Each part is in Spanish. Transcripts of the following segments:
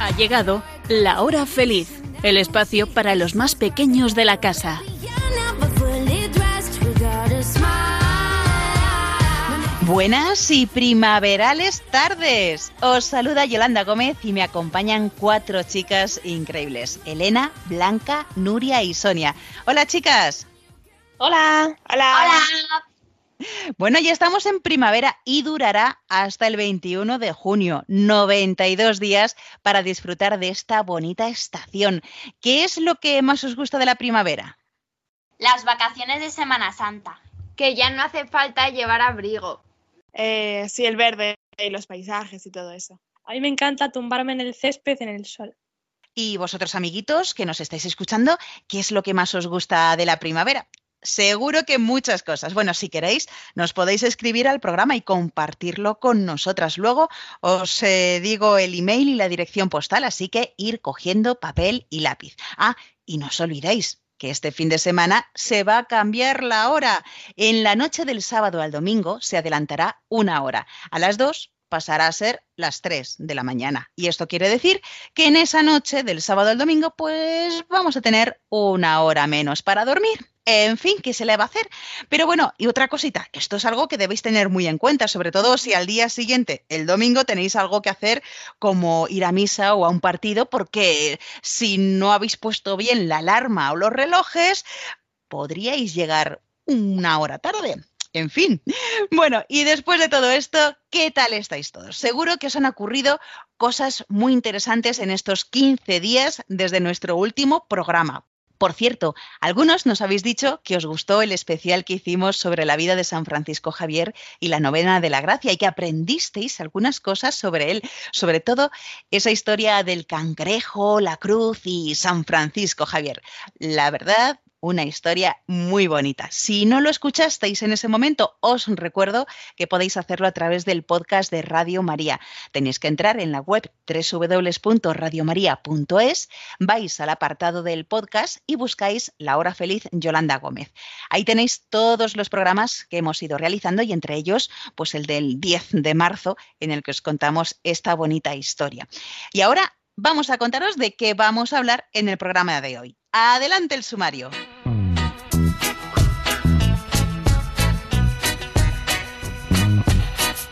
Ha llegado la hora feliz, el espacio para los más pequeños de la casa. Buenas y primaverales tardes. Os saluda Yolanda Gómez y me acompañan cuatro chicas increíbles. Elena, Blanca, Nuria y Sonia. Hola chicas. Hola. Hola. Bueno, ya estamos en primavera y durará hasta el 21 de junio. 92 días para disfrutar de esta bonita estación. ¿Qué es lo que más os gusta de la primavera? Las vacaciones de Semana Santa. Que ya no hace falta llevar abrigo. Eh, sí, el verde y los paisajes y todo eso. A mí me encanta tumbarme en el césped en el sol. Y vosotros, amiguitos, que nos estáis escuchando, ¿qué es lo que más os gusta de la primavera? Seguro que muchas cosas. Bueno, si queréis, nos podéis escribir al programa y compartirlo con nosotras. Luego os eh, digo el email y la dirección postal, así que ir cogiendo papel y lápiz. Ah, y no os olvidéis que este fin de semana se va a cambiar la hora. En la noche del sábado al domingo se adelantará una hora. A las dos pasará a ser las 3 de la mañana. Y esto quiere decir que en esa noche del sábado al domingo, pues vamos a tener una hora menos para dormir. En fin, ¿qué se le va a hacer? Pero bueno, y otra cosita, esto es algo que debéis tener muy en cuenta, sobre todo si al día siguiente, el domingo, tenéis algo que hacer como ir a misa o a un partido, porque si no habéis puesto bien la alarma o los relojes, podríais llegar una hora tarde. En fin, bueno, y después de todo esto, ¿qué tal estáis todos? Seguro que os han ocurrido cosas muy interesantes en estos 15 días desde nuestro último programa. Por cierto, algunos nos habéis dicho que os gustó el especial que hicimos sobre la vida de San Francisco Javier y la novena de la gracia y que aprendisteis algunas cosas sobre él, sobre todo esa historia del cangrejo, la cruz y San Francisco Javier. La verdad, una historia muy bonita. Si no lo escuchasteis en ese momento, os recuerdo que podéis hacerlo a través del podcast de Radio María. Tenéis que entrar en la web www.radiomaria.es, vais al apartado del podcast y buscáis La Hora Feliz Yolanda Gómez. Ahí tenéis todos los programas que hemos ido realizando y entre ellos, pues el del 10 de marzo, en el que os contamos esta bonita historia. Y ahora vamos a contaros de qué vamos a hablar en el programa de hoy. Adelante el sumario.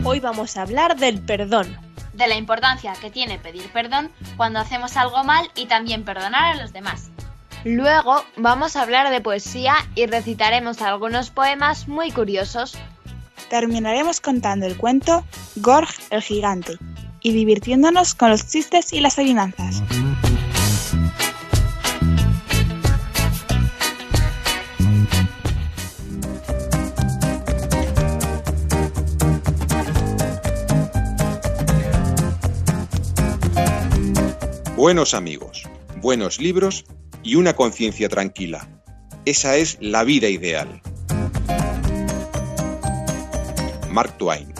Hoy vamos a hablar del perdón. De la importancia que tiene pedir perdón cuando hacemos algo mal y también perdonar a los demás. Luego vamos a hablar de poesía y recitaremos algunos poemas muy curiosos. Terminaremos contando el cuento Gorg el gigante y divirtiéndonos con los chistes y las adivinanzas. Buenos amigos, buenos libros y una conciencia tranquila. Esa es la vida ideal. Mark Twain.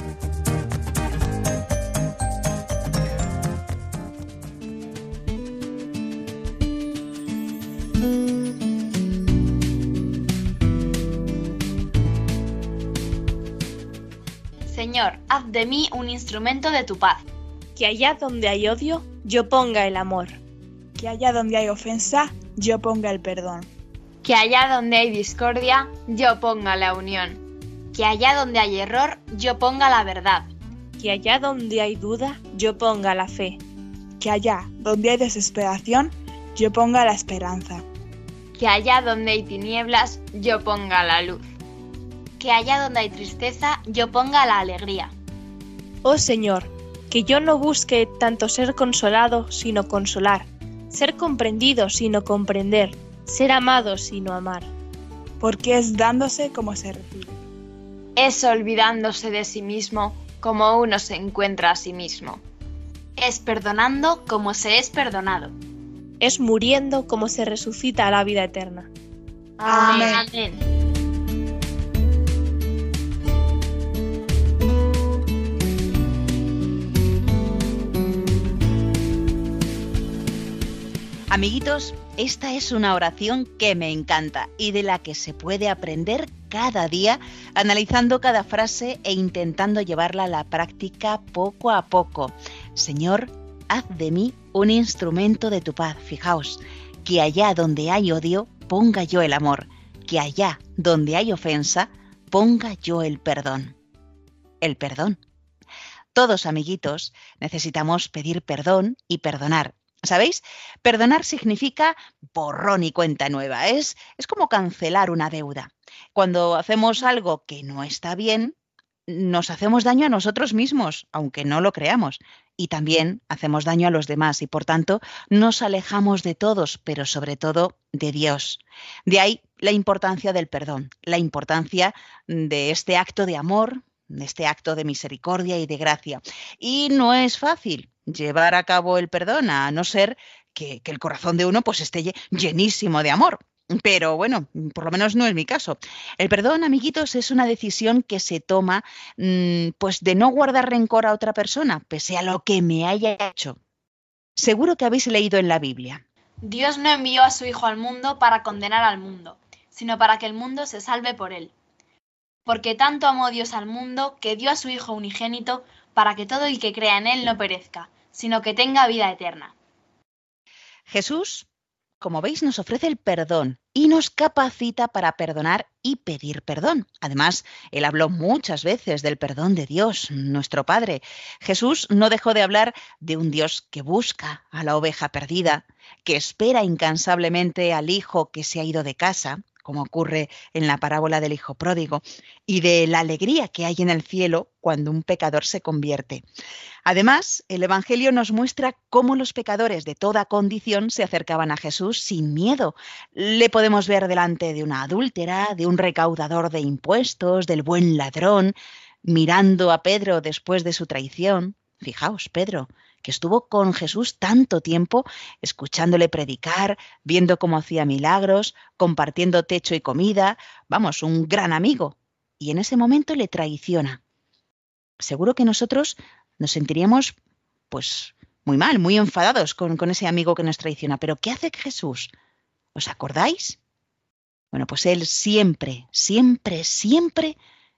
Señor, haz de mí un instrumento de tu paz. Que allá donde hay odio, yo ponga el amor. Que allá donde hay ofensa, yo ponga el perdón. Que allá donde hay discordia, yo ponga la unión. Que allá donde hay error, yo ponga la verdad. Que allá donde hay duda, yo ponga la fe. Que allá donde hay desesperación, yo ponga la esperanza. Que allá donde hay tinieblas, yo ponga la luz. Que allá donde hay tristeza, yo ponga la alegría. Oh Señor, que yo no busque tanto ser consolado, sino consolar, ser comprendido, sino comprender, ser amado, sino amar. Porque es dándose como se recibe. Es olvidándose de sí mismo como uno se encuentra a sí mismo. Es perdonando como se es perdonado. Es muriendo como se resucita a la vida eterna. Amén. Amén. Amiguitos, esta es una oración que me encanta y de la que se puede aprender cada día analizando cada frase e intentando llevarla a la práctica poco a poco. Señor, haz de mí un instrumento de tu paz. Fijaos, que allá donde hay odio, ponga yo el amor, que allá donde hay ofensa, ponga yo el perdón. El perdón. Todos, amiguitos, necesitamos pedir perdón y perdonar. ¿Sabéis? Perdonar significa borrón y cuenta nueva. Es, es como cancelar una deuda. Cuando hacemos algo que no está bien, nos hacemos daño a nosotros mismos, aunque no lo creamos, y también hacemos daño a los demás y por tanto nos alejamos de todos, pero sobre todo de Dios. De ahí la importancia del perdón, la importancia de este acto de amor, este acto de misericordia y de gracia. Y no es fácil llevar a cabo el perdón, a no ser que, el corazón de uno pues esté llenísimo de amor. Pero bueno, por lo menos no es mi caso. El perdón, amiguitos, es una decisión que se toma mm, pues de no guardar rencor a otra persona, pese a lo que me haya hecho. Seguro que habéis leído en la Biblia. Dios no envió a su Hijo al mundo para condenar al mundo, sino para que el mundo se salve por él. Porque tanto amó Dios al mundo que dio a su Hijo unigénito para que todo el que crea en él no perezca, sino que tenga vida eterna. Jesús como veis, nos ofrece el perdón y nos capacita para perdonar y pedir perdón. Además, Él habló muchas veces del perdón de Dios, nuestro Padre. Jesús no dejó de hablar de un Dios que busca a la oveja perdida, que espera incansablemente al hijo que se ha ido de casa, como ocurre en la parábola del Hijo Pródigo, y de la alegría que hay en el cielo cuando un pecador se convierte. Además, el Evangelio nos muestra cómo los pecadores de toda condición se acercaban a Jesús sin miedo. Le podemos ver delante de una adúltera, de un recaudador de impuestos, del buen ladrón, mirando a Pedro después de su traición. Fijaos, Pedro, que estuvo con Jesús tanto tiempo, escuchándole predicar, viendo cómo hacía milagros, compartiendo techo y comida, vamos, un gran amigo. Y en ese momento le traiciona. Seguro que nosotros nos sentiríamos, pues, muy mal, muy enfadados con, con ese amigo que nos traiciona. Pero ¿qué hace Jesús? ¿Os acordáis? Bueno, pues Él siempre, siempre, siempre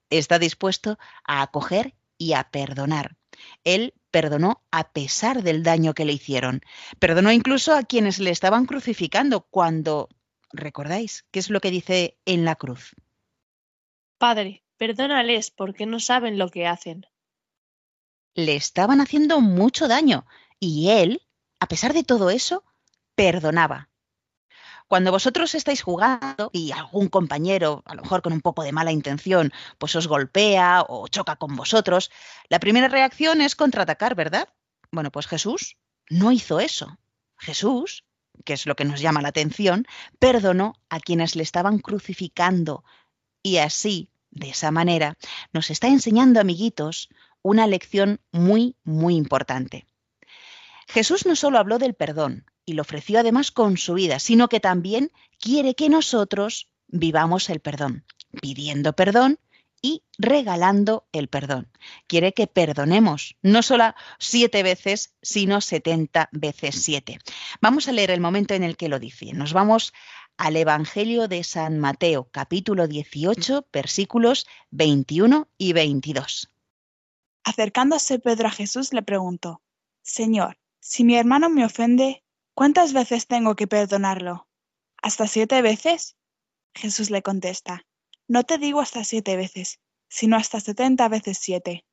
está dispuesto a acoger y a perdonar. Él perdonó a pesar del daño que le hicieron. Perdonó incluso a quienes le estaban crucificando cuando, ¿recordáis qué es lo que dice en la cruz? Padre, perdónales porque no saben lo que hacen. Le estaban haciendo mucho daño y él, a pesar de todo eso, perdonaba. Cuando vosotros estáis jugando y algún compañero, a lo mejor con un poco de mala intención, pues os golpea o choca con vosotros, la primera reacción es contraatacar, ¿verdad? Bueno, pues Jesús no hizo eso. Jesús, que es lo que nos llama la atención, perdonó a quienes le estaban crucificando y así, de esa manera, nos está enseñando, amiguitos, una lección muy, muy importante. Jesús no solo habló del perdón, y lo ofreció además con su vida, sino que también quiere que nosotros vivamos el perdón, pidiendo perdón y regalando el perdón. Quiere que perdonemos, no solo siete veces, sino setenta veces siete. Vamos a leer el momento en el que lo dice. Nos vamos al Evangelio de San Mateo, capítulo 18, versículos 21 y 22. Acercándose Pedro a Jesús le preguntó, Señor, si mi hermano me ofende, ¿Cuántas veces tengo que perdonarlo? ¿Hasta siete veces? Jesús le contesta, no te digo hasta siete veces, sino hasta setenta veces siete.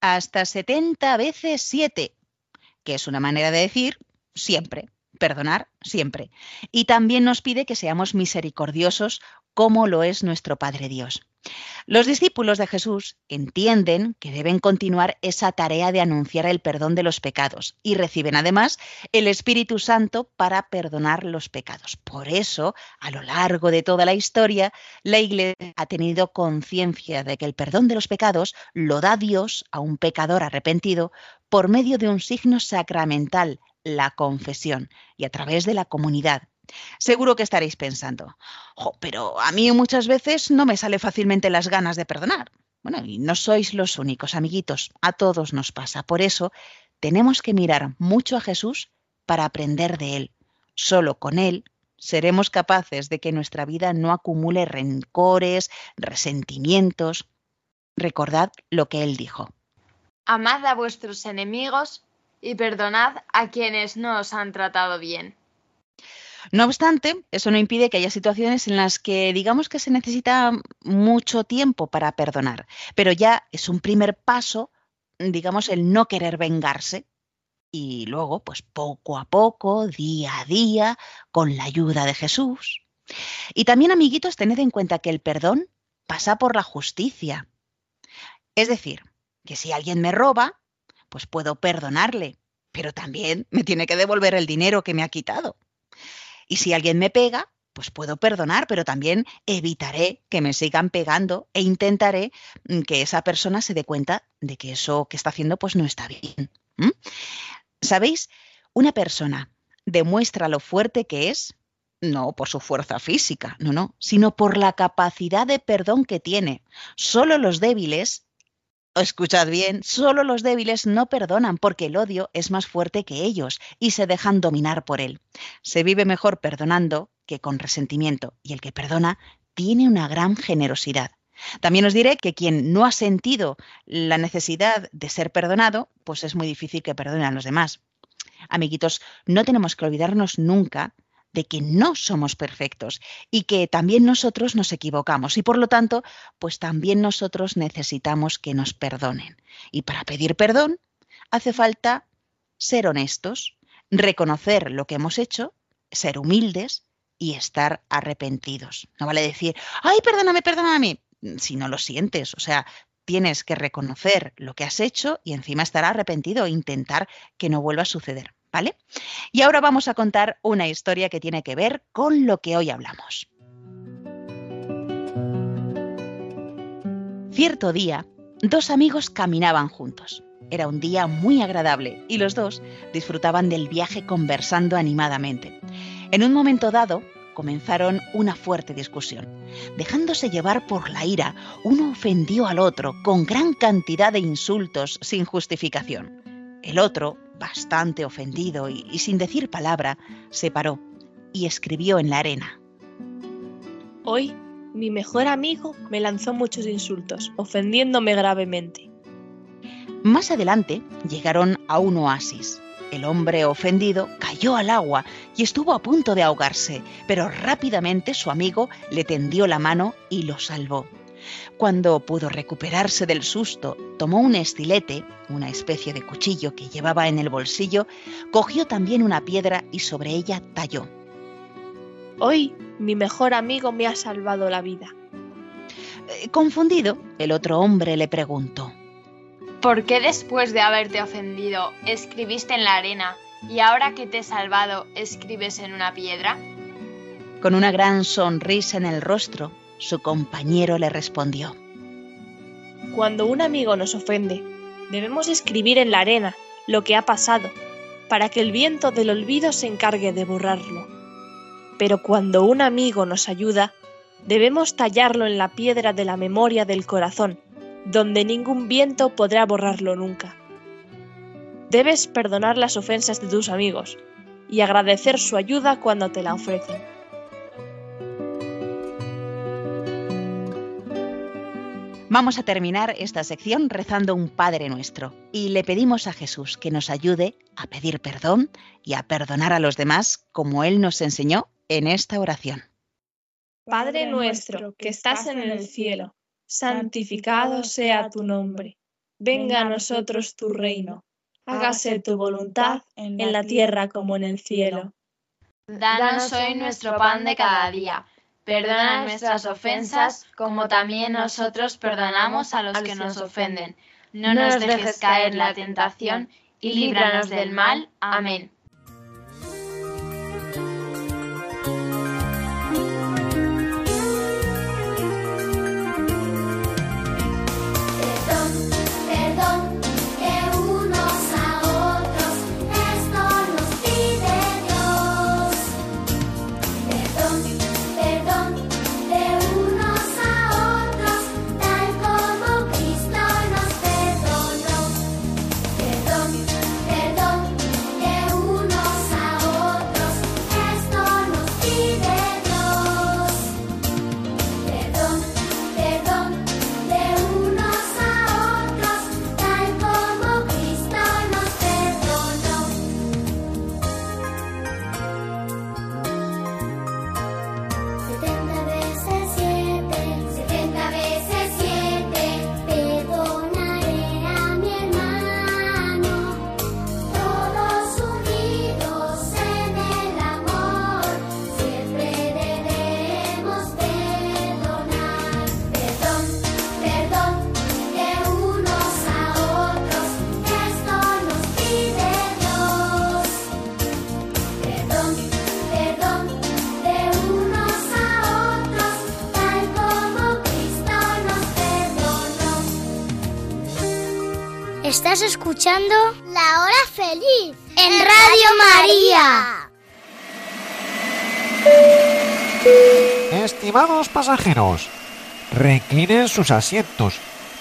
Hasta setenta veces siete, que es una manera de decir siempre, perdonar siempre. Y también nos pide que seamos misericordiosos como lo es nuestro Padre Dios. Los discípulos de Jesús entienden que deben continuar esa tarea de anunciar el perdón de los pecados y reciben además el Espíritu Santo para perdonar los pecados. Por eso, a lo largo de toda la historia, la Iglesia ha tenido conciencia de que el perdón de los pecados lo da Dios a un pecador arrepentido por medio de un signo sacramental, la confesión, y a través de la comunidad. Seguro que estaréis pensando, pero a mí muchas veces no me sale fácilmente las ganas de perdonar. Bueno, y no sois los únicos, amiguitos, a todos nos pasa. Por eso tenemos que mirar mucho a Jesús para aprender de Él. Solo con Él seremos capaces de que nuestra vida no acumule rencores, resentimientos. Recordad lo que Él dijo. Amad a vuestros enemigos y perdonad a quienes no os han tratado bien. No obstante, eso no impide que haya situaciones en las que digamos que se necesita mucho tiempo para perdonar, pero ya es un primer paso, digamos, el no querer vengarse. Y luego, pues poco a poco, día a día, con la ayuda de Jesús. Y también, amiguitos, tened en cuenta que el perdón pasa por la justicia. Es decir, que si alguien me roba, pues puedo perdonarle, pero también me tiene que devolver el dinero que me ha quitado. Y si alguien me pega, pues puedo perdonar, pero también evitaré que me sigan pegando e intentaré mm, que esa persona se dé cuenta de que eso que está haciendo pues no está bien. ¿Sabéis? Una persona demuestra lo fuerte que es, no por su fuerza física, no, no, sino por la capacidad de perdón que tiene. Solo los débiles Escuchad bien, solo los débiles no perdonan porque el odio es más fuerte que ellos y se dejan dominar por él. Se vive mejor perdonando que con resentimiento y el que perdona tiene una gran generosidad. También os diré que quien no ha sentido la necesidad de ser perdonado, pues es muy difícil que perdone a los demás. Amiguitos, no tenemos que olvidarnos nunca de que no somos perfectos y que también nosotros nos equivocamos y por lo tanto, pues también nosotros necesitamos que nos perdonen. Y para pedir perdón hace falta ser honestos, reconocer lo que hemos hecho, ser humildes y estar arrepentidos. No vale decir, ay, perdóname, perdóname, si no lo sientes. O sea, tienes que reconocer lo que has hecho y encima estar arrepentido e intentar que no vuelva a suceder. ¿Vale? Y ahora vamos a contar una historia que tiene que ver con lo que hoy hablamos. Cierto día, dos amigos caminaban juntos. Era un día muy agradable y los dos disfrutaban del viaje conversando animadamente. En un momento dado, comenzaron una fuerte discusión. Dejándose llevar por la ira, uno ofendió al otro con gran cantidad de insultos sin justificación. El otro, bastante ofendido y, y, sin decir palabra, se paró y escribió en la arena. Hoy mi mejor amigo me lanzó muchos insultos, ofendiéndome gravemente. Más adelante llegaron a un oasis. El hombre ofendido cayó al agua y estuvo a punto de ahogarse, pero rápidamente su amigo le tendió la mano y lo salvó. Cuando pudo recuperarse del susto, tomó un estilete, una especie de cuchillo que llevaba en el bolsillo, cogió también una piedra y sobre ella talló. Hoy mi mejor amigo me ha salvado la vida. Eh, Confundido, el otro hombre le preguntó. ¿Por qué después de haberte ofendido escribiste en la arena y ahora que te he salvado escribes en una piedra? Con una gran sonrisa en el rostro, su compañero le respondió. Cuando un amigo nos ofende, debemos escribir en la arena lo que ha pasado, para que el viento del olvido se encargue de borrarlo. Pero cuando un amigo nos ayuda, debemos tallarlo en la piedra de la memoria del corazón, donde ningún viento podrá borrarlo nunca. Debes perdonar las ofensas de tus amigos y agradecer su ayuda cuando te la ofrecen. Vamos a terminar esta sección rezando un Padre nuestro y le pedimos a Jesús que nos ayude a pedir perdón y a perdonar a los demás como Él nos enseñó en esta oración. Padre nuestro que estás en el cielo, santificado sea tu nombre. Venga a nosotros tu reino. Hágase tu voluntad en la tierra como en el cielo. Danos hoy nuestro pan de cada día. Perdona nuestras ofensas como también nosotros perdonamos a los que nos ofenden. No nos dejes caer en la tentación y líbranos del mal. Amén. Escuchando La Hora Feliz en Radio María. Estimados pasajeros, reclinen sus asientos,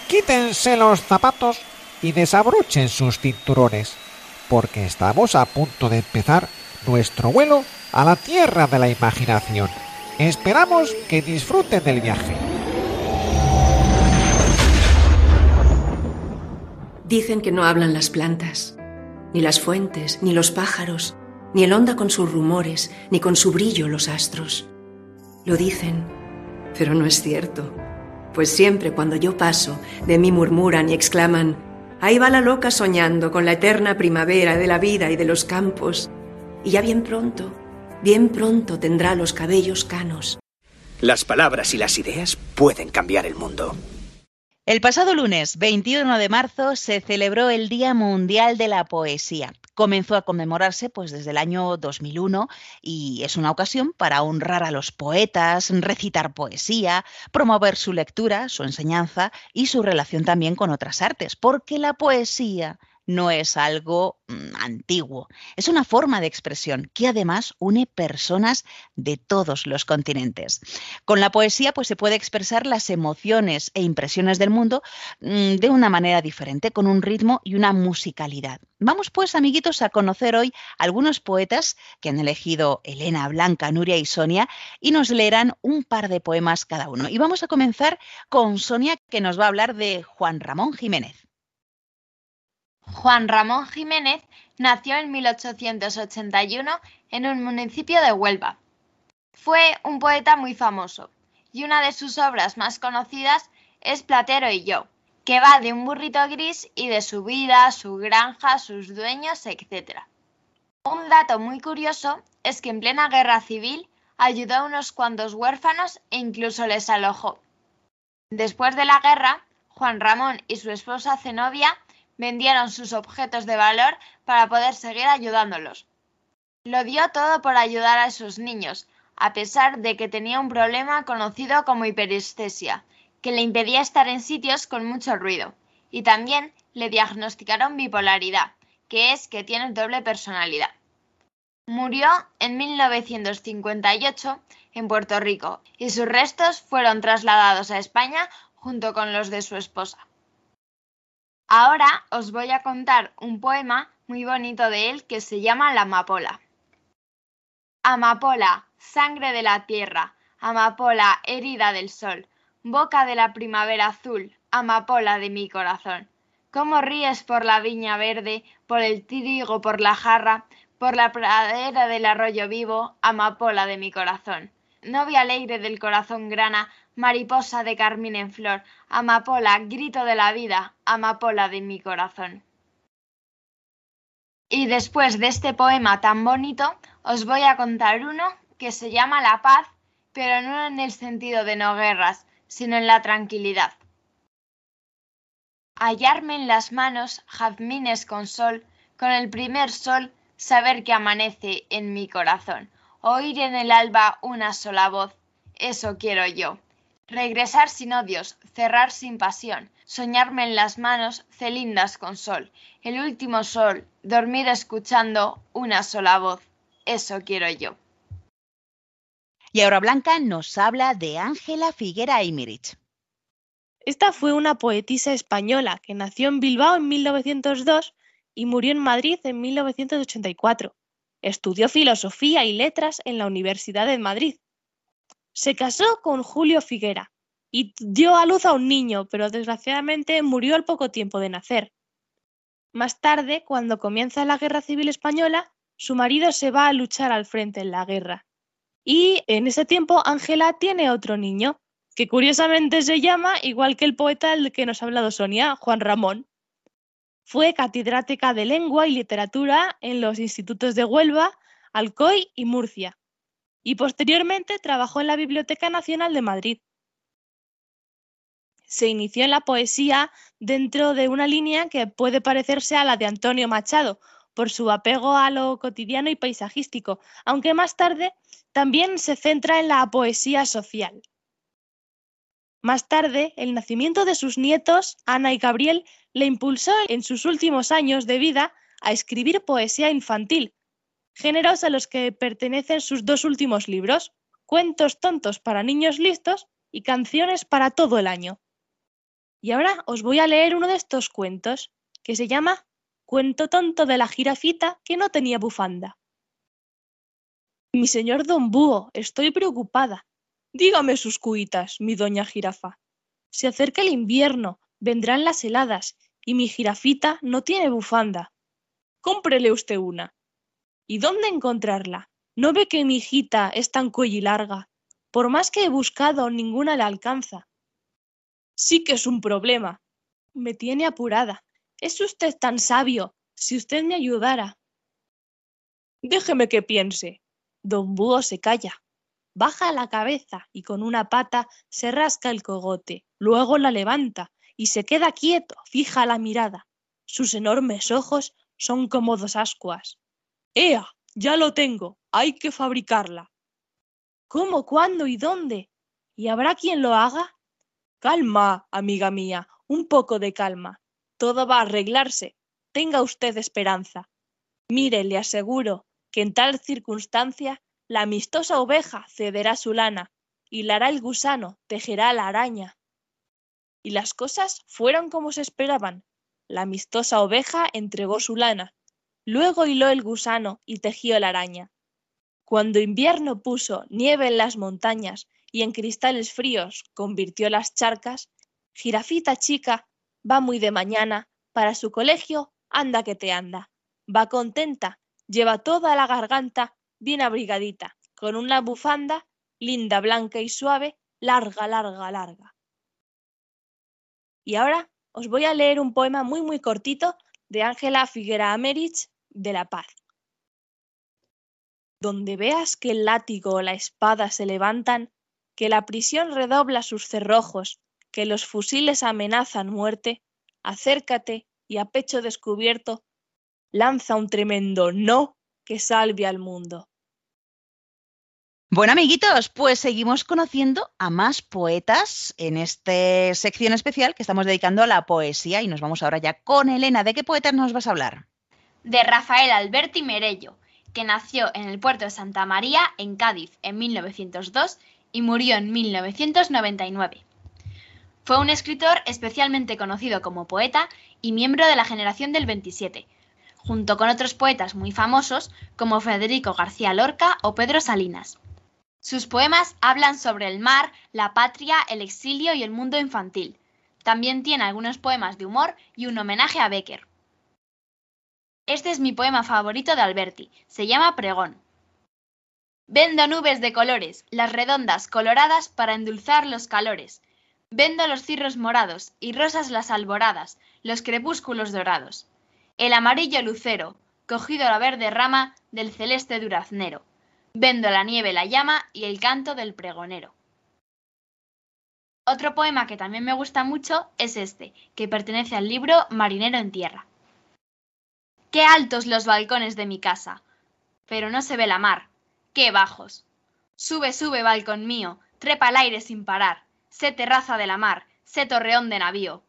quítense los zapatos y desabrochen sus cinturones, porque estamos a punto de empezar nuestro vuelo a la tierra de la imaginación. Esperamos que disfruten del viaje. Dicen que no hablan las plantas, ni las fuentes, ni los pájaros, ni el onda con sus rumores, ni con su brillo los astros. Lo dicen, pero no es cierto, pues siempre cuando yo paso, de mí murmuran y exclaman, ahí va la loca soñando con la eterna primavera de la vida y de los campos, y ya bien pronto, bien pronto tendrá los cabellos canos. Las palabras y las ideas pueden cambiar el mundo. El pasado lunes 21 de marzo se celebró el Día Mundial de la Poesía. Comenzó a conmemorarse pues desde el año 2001 y es una ocasión para honrar a los poetas, recitar poesía, promover su lectura, su enseñanza y su relación también con otras artes, porque la poesía no es algo mm, antiguo, es una forma de expresión que además une personas de todos los continentes. Con la poesía pues se puede expresar las emociones e impresiones del mundo mm, de una manera diferente, con un ritmo y una musicalidad. Vamos pues, amiguitos, a conocer hoy algunos poetas que han elegido Elena, Blanca, Nuria y Sonia y nos leerán un par de poemas cada uno. Y vamos a comenzar con Sonia que nos va a hablar de Juan Ramón Jiménez. Juan Ramón Jiménez nació en 1881 en un municipio de Huelva. Fue un poeta muy famoso y una de sus obras más conocidas es Platero y yo, que va de un burrito gris y de su vida, su granja, sus dueños, etc. Un dato muy curioso es que en plena guerra civil ayudó a unos cuantos huérfanos e incluso les alojó. Después de la guerra, Juan Ramón y su esposa Zenobia vendieron sus objetos de valor para poder seguir ayudándolos. Lo dio todo por ayudar a esos niños, a pesar de que tenía un problema conocido como hiperestesia, que le impedía estar en sitios con mucho ruido, y también le diagnosticaron bipolaridad, que es que tiene doble personalidad. Murió en 1958 en Puerto Rico y sus restos fueron trasladados a España junto con los de su esposa. Ahora os voy a contar un poema muy bonito de él que se llama La amapola. Amapola, sangre de la tierra, amapola, herida del sol, boca de la primavera azul, amapola de mi corazón. ¿Cómo ríes por la viña verde, por el trigo, por la jarra, por la pradera del arroyo vivo, amapola de mi corazón? Novia alegre del corazón grana, mariposa de carmín en flor, amapola, grito de la vida, amapola de mi corazón. Y después de este poema tan bonito, os voy a contar uno que se llama La paz, pero no en el sentido de no guerras, sino en la tranquilidad. Hallarme en las manos jazmines con sol, con el primer sol saber que amanece en mi corazón, oír en el alba una sola voz, eso quiero yo. Regresar sin odios, cerrar sin pasión, soñarme en las manos celindas con sol, el último sol, dormir escuchando una sola voz. Eso quiero yo. Y ahora Blanca nos habla de Ángela Figuera Aymirich. Esta fue una poetisa española que nació en Bilbao en 1902 y murió en Madrid en 1984. Estudió filosofía y letras en la Universidad de Madrid se casó con Julio Figuera y dio a luz a un niño, pero desgraciadamente murió al poco tiempo de nacer. Más tarde, cuando comienza la Guerra Civil Española, su marido se va a luchar al frente en la guerra. Y en ese tiempo Ángela tiene otro niño, que curiosamente se llama, igual que el poeta del que nos ha hablado Sonia, Juan Ramón. Fue catedrática de lengua y literatura en los institutos de Huelva, Alcoy y Murcia y posteriormente trabajó en la Biblioteca Nacional de Madrid. Se inició en la poesía dentro de una línea que puede parecerse a la de Antonio Machado, por su apego a lo cotidiano y paisajístico, aunque más tarde también se centra en la poesía social. Más tarde, el nacimiento de sus nietos, Ana y Gabriel, le impulsó en sus últimos años de vida a escribir poesía infantil, géneros a los que pertenecen sus dos últimos libros, Cuentos tontos para niños listos y Canciones para todo el año. Y ahora os voy a leer uno de estos cuentos, que se llama Cuento tonto de la jirafita que no tenía bufanda. Mi señor don Búho, estoy preocupada. Dígame sus cuitas, mi doña jirafa. Se acerca el invierno, vendrán las heladas, y mi jirafita no tiene bufanda. Cómprele usted una. ¿Y dónde encontrarla? ¿No ve que mi hijita es tan cuellilarga? Por más que he buscado, ninguna la alcanza. Sí que es un problema. Me tiene apurada. Es usted tan sabio. Si usted me ayudara. Déjeme que piense. Don Búho se calla. Baja la cabeza y con una pata se rasca el cogote. Luego la levanta y se queda quieto, fija la mirada. Sus enormes ojos son como dos ascuas. ¡Ea! Ya lo tengo. Hay que fabricarla. ¿Cómo, cuándo y dónde? ¿Y habrá quien lo haga? Calma, amiga mía, un poco de calma. Todo va a arreglarse. Tenga usted esperanza. Mire, le aseguro que en tal circunstancia la amistosa oveja cederá su lana, hilará el gusano, tejerá la araña. Y las cosas fueron como se esperaban. La amistosa oveja entregó su lana, luego hiló el gusano y tejió la araña. Cuando invierno puso nieve en las montañas y en cristales fríos convirtió las charcas, Jirafita chica va muy de mañana, para su colegio anda que te anda. Va contenta, lleva toda la garganta bien abrigadita, con una bufanda linda, blanca y suave, larga, larga, larga. Y ahora os voy a leer un poema muy, muy cortito de Ángela Figuera Americh de La Paz. Donde veas que el látigo o la espada se levantan, que la prisión redobla sus cerrojos, que los fusiles amenazan muerte, acércate y a pecho descubierto lanza un tremendo no que salve al mundo. Bueno, amiguitos, pues seguimos conociendo a más poetas en esta sección especial que estamos dedicando a la poesía y nos vamos ahora ya con Elena. ¿De qué poetas nos vas a hablar? De Rafael Alberti Merello, que nació en el puerto de Santa María, en Cádiz, en 1902 y murió en 1999. Fue un escritor especialmente conocido como poeta y miembro de la generación del 27, junto con otros poetas muy famosos como Federico García Lorca o Pedro Salinas. Sus poemas hablan sobre el mar, la patria, el exilio y el mundo infantil. También tiene algunos poemas de humor y un homenaje a Becker. Este es mi poema favorito de Alberti. Se llama Pregón. Vendo nubes de colores, las redondas coloradas para endulzar los calores. Vendo los cirros morados y rosas las alboradas, los crepúsculos dorados. El amarillo lucero, cogido la verde rama del celeste duraznero. Vendo la nieve, la llama y el canto del pregonero. Otro poema que también me gusta mucho es este, que pertenece al libro Marinero en Tierra. Qué altos los balcones de mi casa, pero no se ve la mar. Qué bajos. Sube, sube, balcón mío, trepa al aire sin parar. Sé terraza de la mar, sé torreón de navío.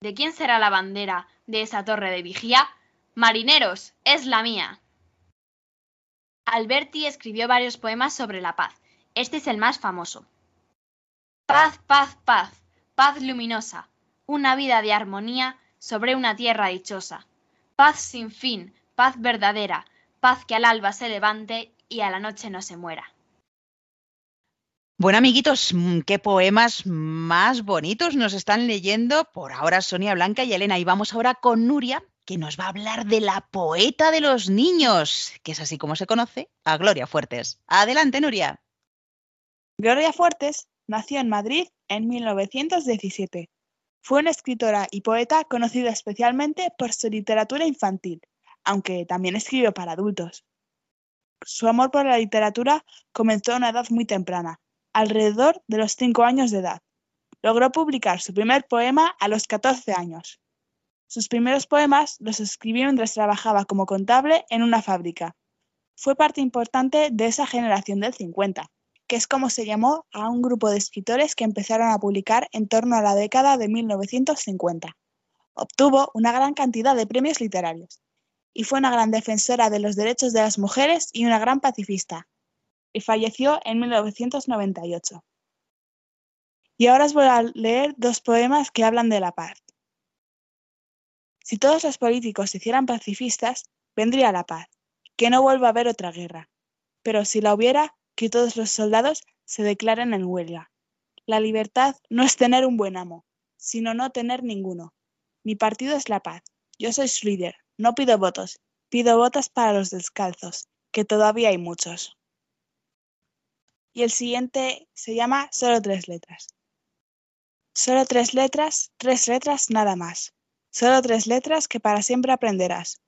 ¿De quién será la bandera de esa torre de vigía? Marineros, es la mía. Alberti escribió varios poemas sobre la paz. Este es el más famoso. Paz, paz, paz, paz luminosa, una vida de armonía sobre una tierra dichosa. Paz sin fin, paz verdadera, paz que al alba se levante y a la noche no se muera. Bueno, amiguitos, mm, qué poemas más bonitos nos están leyendo por ahora Sonia Blanca y Elena. Y vamos ahora con Nuria, que nos va a hablar de la poeta de los niños, que es así como se conoce a Gloria Fuertes. Adelante, Nuria. Gloria Fuertes nació en Madrid en 1917. Fue una escritora y poeta conocida especialmente por su literatura infantil, aunque también escribió para adultos. Su amor por la literatura comenzó a una edad muy temprana, alrededor de los cinco años de edad. Logró publicar su primer poema a los 14 años. Sus primeros poemas los escribió mientras trabajaba como contable en una fábrica. Fue parte importante de esa generación del 50, que es como se llamó a un grupo de escritores que empezaron a publicar en torno a la década de 1950. Obtuvo una gran cantidad de premios literarios y fue una gran defensora de los derechos de las mujeres y una gran pacifista. Y falleció en 1998. Y ahora os voy a leer dos poemas que hablan de la paz. Si todos los políticos se hicieran pacifistas, vendría la paz, que no vuelva a haber otra guerra. Pero si la hubiera, que todos los soldados se declaren en huelga. La libertad no es tener un buen amo, sino no tener ninguno. Mi partido es la paz. Yo soy su líder. No pido votos, pido botas para los descalzos, que todavía hay muchos. Y el siguiente se llama Solo tres letras. Solo tres letras, tres letras nada más. Solo tres letras que para siempre aprenderás.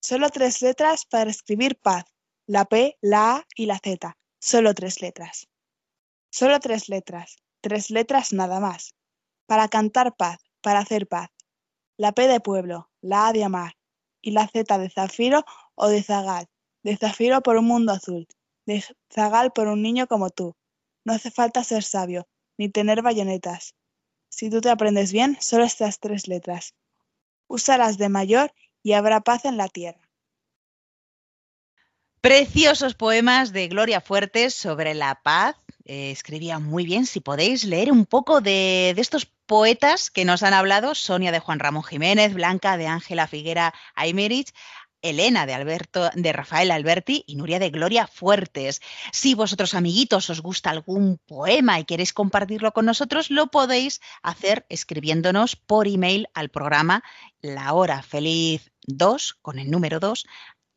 Solo tres letras para escribir paz. La P, la A y la Z. Solo tres letras. Solo tres letras. Tres letras nada más. Para cantar paz, para hacer paz. La P de pueblo, la A de amar y la Z de zafiro o de zagal. De zafiro por un mundo azul. De zagal por un niño como tú. No hace falta ser sabio, ni tener bayonetas. Si tú te aprendes bien, solo estas tres letras. Úsalas de mayor y habrá paz en la tierra. Preciosos poemas de Gloria Fuertes sobre la paz. Eh, escribía muy bien. Si podéis leer un poco de, estos poetas que nos han hablado, Sonia de Juan Ramón Jiménez, Blanca de Ángela Figuera Aymerich, Elena de Alberto de Rafael Alberti y Nuria de Gloria Fuertes. Si vosotros amiguitos os gusta algún poema y queréis compartirlo con nosotros, lo podéis hacer escribiéndonos por email al programa La Hora Feliz 2 con el número 2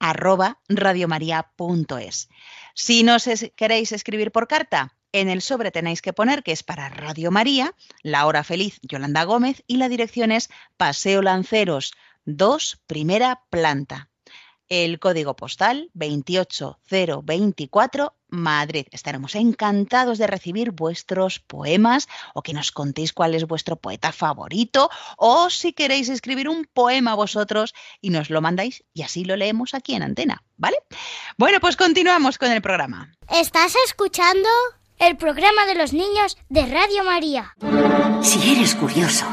arroba radiomaria.es. Si nos es, queréis escribir por carta, en el sobre tenéis que poner que es para Radio María, La Hora Feliz Yolanda Gómez y la dirección es Paseo Lanceros 2, primera planta el código postal 28024 Madrid. Estaremos encantados de recibir vuestros poemas o que nos contéis cuál es vuestro poeta favorito o si queréis escribir un poema vosotros y nos lo mandáis y así lo leemos aquí en antena, ¿vale? Bueno, pues continuamos con el programa. ¿Estás escuchando? El programa de los niños de Radio María. Si eres curioso,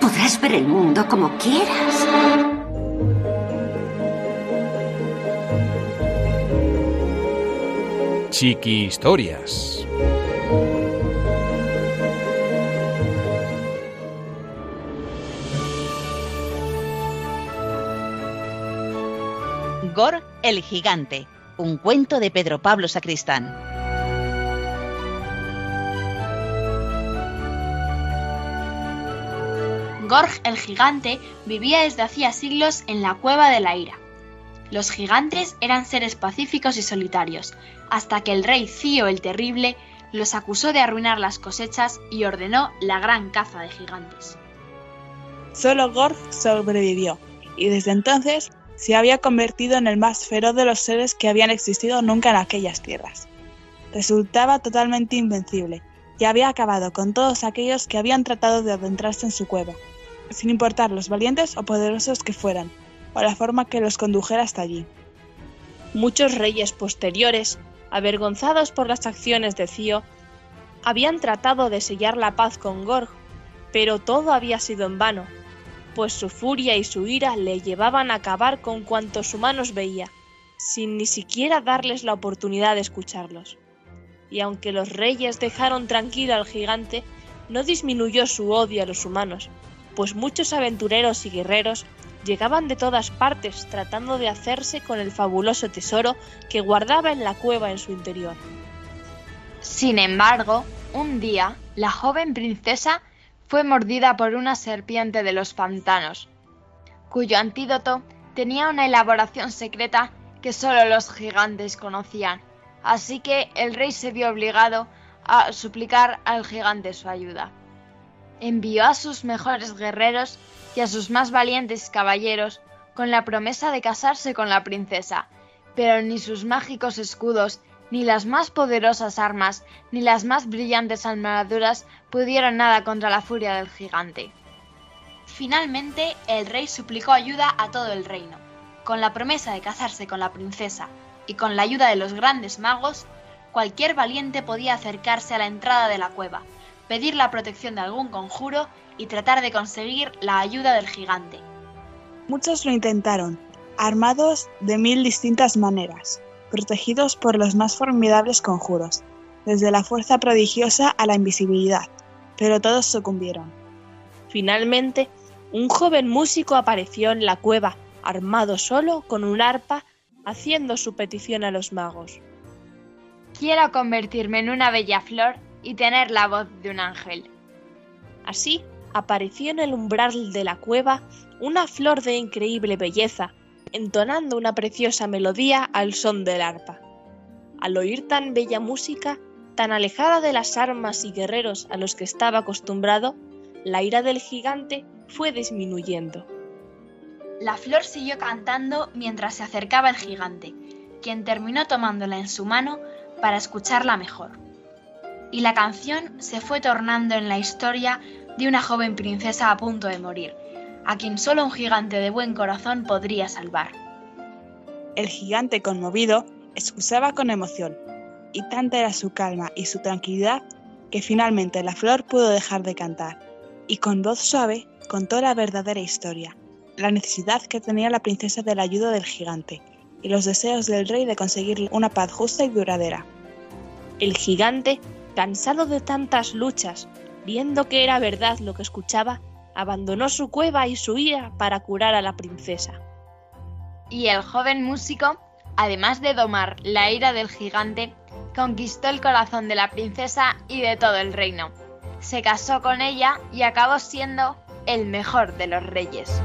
podrás ver el mundo como quieras. Chiqui Historias. Gor el Gigante, un cuento de Pedro Pablo Sacristán. Gorg el Gigante vivía desde hacía siglos en la Cueva de la Ira. Los gigantes eran seres pacíficos y solitarios, hasta que el rey Cío el Terrible los acusó de arruinar las cosechas y ordenó la gran caza de gigantes. Solo Gorg sobrevivió, y desde entonces se había convertido en el más feroz de los seres que habían existido nunca en aquellas tierras. Resultaba totalmente invencible, y había acabado con todos aquellos que habían tratado de adentrarse en su cueva, sin importar los valientes o poderosos que fueran, o la forma que los condujera hasta allí. Muchos reyes posteriores, avergonzados por las acciones de Cío, habían tratado de sellar la paz con Gorg, pero todo había sido en vano, pues su furia y su ira le llevaban a acabar con cuantos humanos veía, sin ni siquiera darles la oportunidad de escucharlos. Y aunque los reyes dejaron tranquilo al gigante, no disminuyó su odio a los humanos, pues muchos aventureros y guerreros llegaban de todas partes tratando de hacerse con el fabuloso tesoro que guardaba en la cueva en su interior. Sin embargo, un día, la joven princesa fue mordida por una serpiente de los pantanos, cuyo antídoto tenía una elaboración secreta que solo los gigantes conocían, así que el rey se vio obligado a suplicar al gigante su ayuda. Envió a sus mejores guerreros y a sus más valientes caballeros con la promesa de casarse con la princesa, pero ni sus mágicos escudos, ni las más poderosas armas, ni las más brillantes armaduras pudieron nada contra la furia del gigante. Finalmente, el rey suplicó ayuda a todo el reino. Con la promesa de casarse con la princesa y con la ayuda de los grandes magos, cualquier valiente podía acercarse a la entrada de la cueva, pedir la protección de algún conjuro y tratar de conseguir la ayuda del gigante. Muchos lo intentaron, armados de mil distintas maneras, protegidos por los más formidables conjuros, desde la fuerza prodigiosa a la invisibilidad, pero todos sucumbieron. Finalmente, un joven músico apareció en la cueva, armado solo con un arpa, haciendo su petición a los magos. Quiero convertirme en una bella flor y tener la voz de un ángel. Así apareció en el umbral de la cueva una flor de increíble belleza, entonando una preciosa melodía al son del arpa. Al oír tan bella música, tan alejada de las armas y guerreros a los que estaba acostumbrado, la ira del gigante fue disminuyendo. La flor siguió cantando mientras se acercaba el gigante, quien terminó tomándola en su mano para escucharla mejor. Y la canción se fue tornando en la historia de una joven princesa a punto de morir, a quien solo un gigante de buen corazón podría salvar. El gigante conmovido excusaba con emoción, y tanta era su calma y su tranquilidad que finalmente la flor pudo dejar de cantar, y con voz suave contó la verdadera historia, la necesidad que tenía la princesa de la ayuda del gigante, y los deseos del rey de conseguir una paz justa y duradera. El gigante, cansado de tantas luchas, viendo que era verdad lo que escuchaba, abandonó su cueva y su ira para curar a la princesa. Y el joven músico, además de domar la ira del gigante, conquistó el corazón de la princesa y de todo el reino. Se casó con ella y acabó siendo el mejor de los reyes.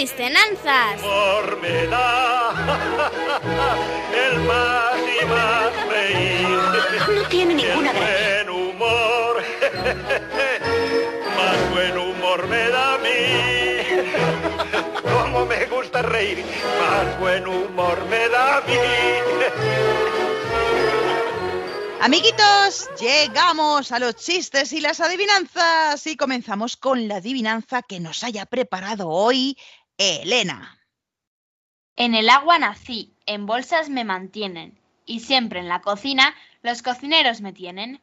Descansar. Chistenanzas. Humor me da el más y más reír. No tiene ninguna gracia. buen humor, más buen humor me da a mí. Como me gusta reír, más buen humor me da a mí. Amiguitos, llegamos a los chistes y las adivinanzas y comenzamos con la adivinanza que nos haya preparado hoy Elena. En el agua nací, en bolsas me mantienen, y siempre en la cocina los cocineros me tienen.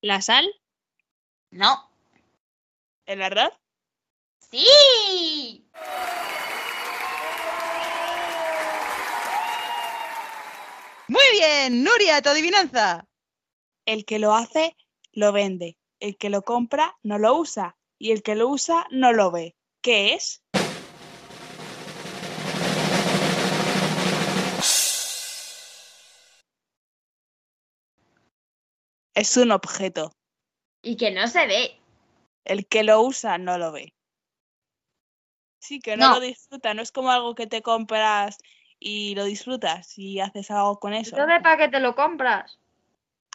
¿La sal? No. ¿El arroz? ¡Sí! Muy bien, Nuria, tu adivinanza. El que lo hace, lo vende. El que lo compra, no lo usa. Y el que lo usa, no lo ve. ¿Qué es? Es un objeto. Y que no se ve. El que lo usa, no lo ve. Sí, que no, No. lo disfruta. No es como algo que te compras y lo disfrutas y haces algo con eso. Entonces, ¿para qué te lo compras?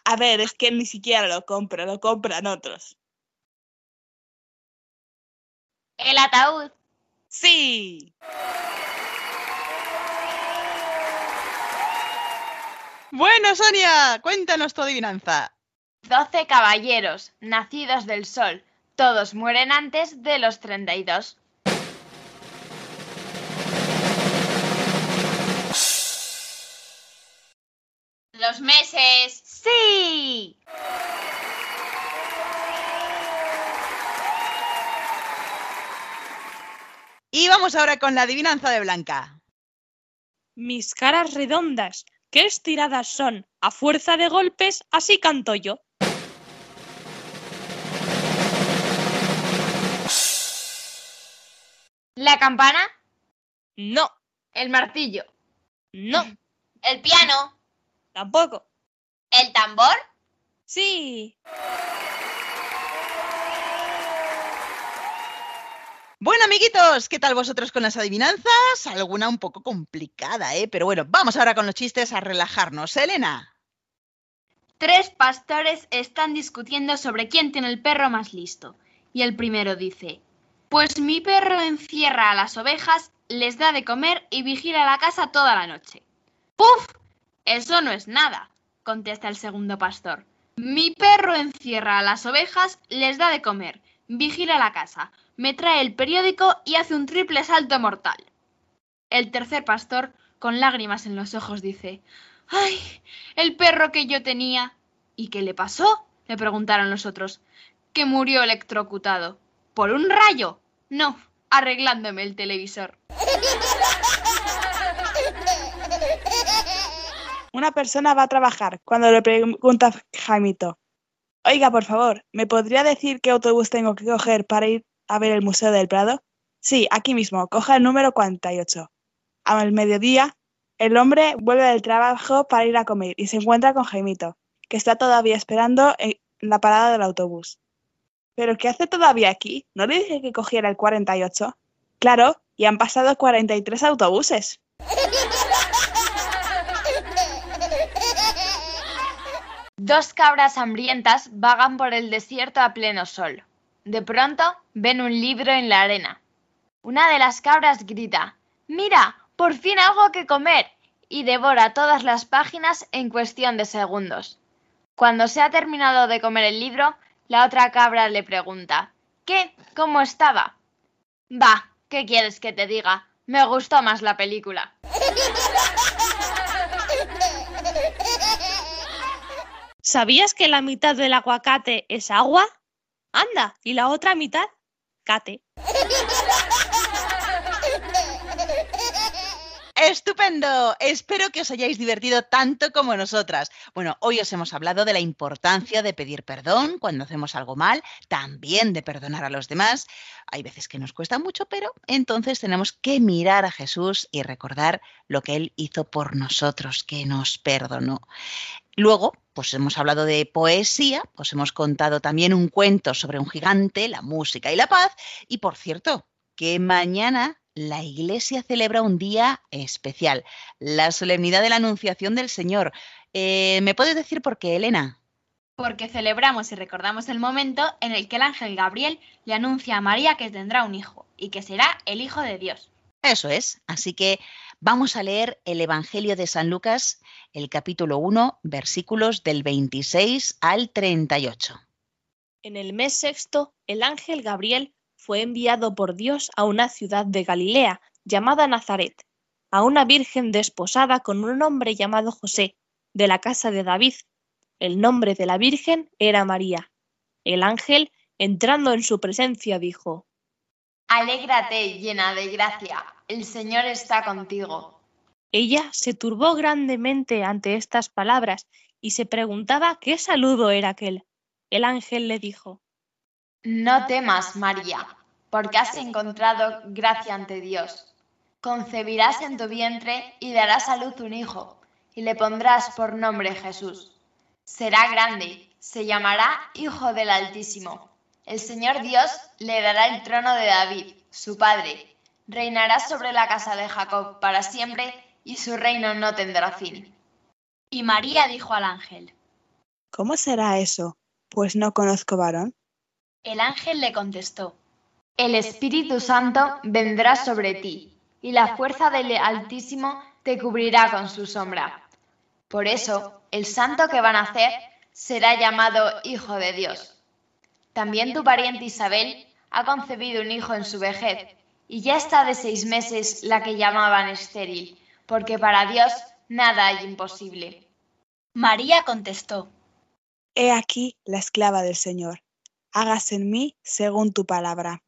A ver, es que ni siquiera lo compra, lo compran otros. El ataúd. Sí. Bueno, Sonia, cuéntanos tu adivinanza. Doce caballeros, nacidos del sol, todos mueren antes de los 32. Los meses. Sí. Y vamos ahora con la adivinanza de Blanca. Mis caras redondas, qué estiradas son. A fuerza de golpes, así canto yo. La campana. No, El martillo. no, El piano. tampoco. El tambor. Sí. Bueno, amiguitos, ¿qué tal vosotros con las adivinanzas? Alguna un poco complicada, ¿eh? Pero bueno, vamos ahora con los chistes a relajarnos. Elena. Tres pastores están discutiendo sobre quién tiene el perro más listo. Y el primero dice, Pues mi perro encierra a las ovejas, les da de comer y vigila la casa toda la noche. ¡Puf! Eso no es nada, contesta el segundo pastor. Mi perro encierra a las ovejas, les da de comer, vigila la casa, me trae el periódico y hace un triple salto mortal. El tercer pastor, con lágrimas en los ojos, dice, ¡Ay! El perro que yo tenía. ¿Y qué le pasó? le preguntaron los otros. Que murió electrocutado. ¿Por un rayo? No, arreglándome el televisor. Una persona va a trabajar cuando le pregunta Jaimito, Oiga, por favor, ¿me podría decir qué autobús tengo que coger para ir a ver el Museo del Prado? Sí, aquí mismo, coja el número 48. Al mediodía, el hombre vuelve del trabajo para ir a comer y se encuentra con Jaimito, que está todavía esperando en la parada del autobús. ¿Pero qué hace todavía aquí? ¿No le dije que cogiera el 48? Claro, y han pasado 43 autobuses. Dos cabras hambrientas vagan por el desierto a pleno sol. De pronto ven un libro en la arena. Una de las cabras grita, Mira, por fin algo que comer, y devora todas las páginas en cuestión de segundos. Cuando se ha terminado de comer el libro, la otra cabra le pregunta, ¿Qué? ¿Cómo estaba? Va, ¿qué quieres que te diga? Me gustó más la película. ¿Sabías que la mitad del aguacate es agua? Anda, y la otra mitad, cate. ¡Estupendo! Espero que os hayáis divertido tanto como nosotras. Bueno, hoy os hemos hablado de la importancia de pedir perdón cuando hacemos algo mal, también de perdonar a los demás. Hay veces que nos cuesta mucho, pero entonces tenemos que mirar a Jesús y recordar lo que Él hizo por nosotros, que nos perdonó. Luego, pues hemos hablado de poesía, os hemos contado también un cuento sobre un gigante, la música y la paz. Y por cierto, que mañana la Iglesia celebra un día especial, la solemnidad de la Anunciación del Señor. Eh, ¿Me puedes decir por qué, Elena? Porque celebramos y recordamos el momento en el que el ángel Gabriel le anuncia a María que tendrá un hijo y que será el Hijo de Dios. Eso es. Así que vamos a leer el Evangelio de San Lucas, el capítulo 1, versículos del 26 al 38. En el mes sexto, el ángel Gabriel fue enviado por Dios a una ciudad de Galilea llamada Nazaret, a una virgen desposada con un hombre llamado José, de la casa de David. El nombre de la virgen era María. El ángel, entrando en su presencia, dijo, Alégrate, llena de gracia, el Señor está contigo. Ella se turbó grandemente ante estas palabras y se preguntaba qué saludo era aquel. El ángel le dijo, No temas, María, porque has encontrado gracia ante Dios. Concebirás en tu vientre y darás a luz un hijo, y le pondrás por nombre Jesús. Será grande, se llamará Hijo del Altísimo. El Señor Dios le dará el trono de David, su padre. Reinará sobre la casa de Jacob para siempre, y su reino no tendrá fin. Y María dijo al ángel, ¿Cómo será eso? Pues no conozco varón. El ángel le contestó, El Espíritu Santo vendrá sobre ti, y la fuerza del Altísimo te cubrirá con su sombra. Por eso, el santo que va a nacer será llamado Hijo de Dios. También tu pariente Isabel ha concebido un hijo en su vejez, y ya está de seis meses la que llamaban estéril, porque para Dios nada hay imposible. María contestó, He aquí la esclava del Señor. Hágase en mí según tu palabra.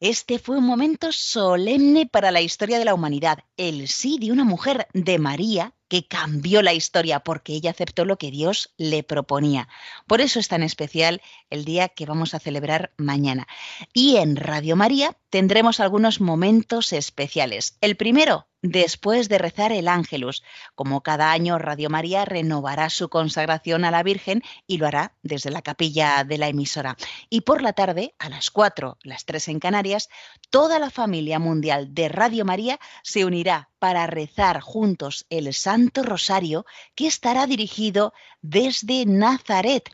Este fue un momento solemne para la historia de la humanidad, el sí de una mujer de María que cambió la historia porque ella aceptó lo que Dios le proponía. Por eso es tan especial el día que vamos a celebrar mañana. Y en Radio María tendremos algunos momentos especiales. El primero, después de rezar el Ángelus. Como cada año, Radio María renovará su consagración a la Virgen y lo hará desde la capilla de la emisora. Y por la tarde, a las 4, las 3 en Canarias, toda la familia mundial de Radio María se unirá para rezar juntos el Santo Rosario que estará dirigido desde Nazaret,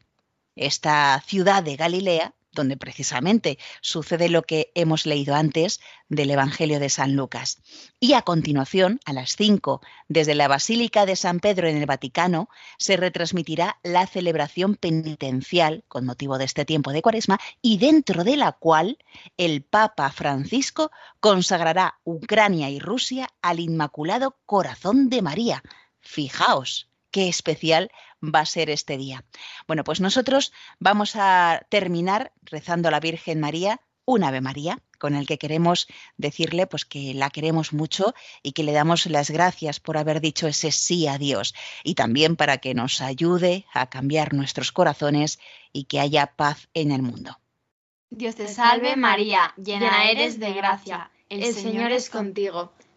esta ciudad de Galilea donde precisamente sucede lo que hemos leído antes del Evangelio de San Lucas. Y a continuación, a las 5, desde la Basílica de San Pedro en el Vaticano, se retransmitirá la celebración penitencial con motivo de este tiempo de Cuaresma y dentro de la cual el Papa Francisco consagrará Ucrania y Rusia al Inmaculado Corazón de María. Fijaos, qué especial va a ser este día. Bueno, pues nosotros vamos a terminar rezando a la Virgen María un Ave María, con el que queremos decirle pues que la queremos mucho y que le damos las gracias por haber dicho ese sí a Dios y también para que nos ayude a cambiar nuestros corazones y que haya paz en el mundo. Dios te salve María, llena eres de gracia, el Señor es contigo.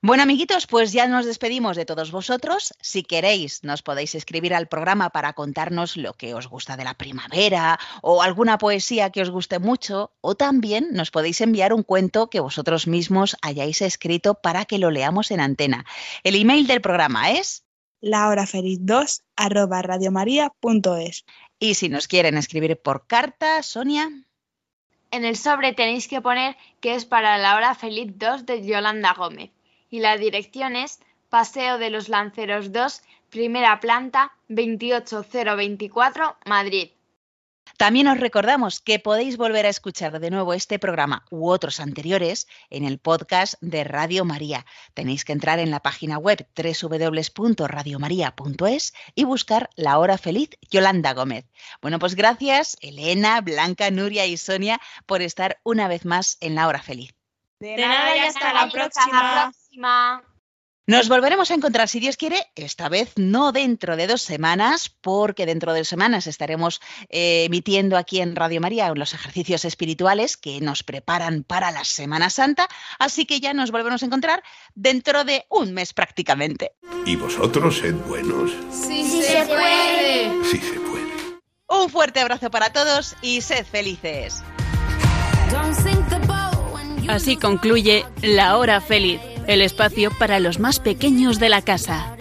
Bueno, amiguitos, pues ya nos despedimos de todos vosotros. Si queréis, nos podéis escribir al programa para contarnos lo que os gusta de la primavera o alguna poesía que os guste mucho, o también nos podéis enviar un cuento que vosotros mismos hayáis escrito para que lo leamos en antena. El email del programa es lahorafeliz2 arroba radiomaria.es. Y si nos quieren escribir por carta, Sonia. En el sobre tenéis que poner que es para la hora feliz 2 de Yolanda Gómez y la dirección es Paseo de los Lanceros 2, primera planta, 28024, Madrid. También os recordamos que podéis volver a escuchar de nuevo este programa u otros anteriores en el podcast de Radio María. Tenéis que entrar en la página web www.radiomaria.es y buscar La Hora Feliz Yolanda Gómez. Bueno, pues gracias Elena, Blanca, Nuria y Sonia por estar una vez más en La Hora Feliz. De nada y hasta la próxima. Nos volveremos a encontrar, si Dios quiere, esta vez no dentro de dos semanas, porque dentro de dos semanas estaremos eh, emitiendo aquí en Radio María los ejercicios espirituales que nos preparan para la Semana Santa, así que ya nos volveremos a encontrar dentro de un mes prácticamente. ¿Y vosotros sed buenos? Sí, sí se puede. Sí se puede. Un fuerte abrazo para todos y sed felices. Así concluye La Hora Feliz, el espacio para los más pequeños de la casa.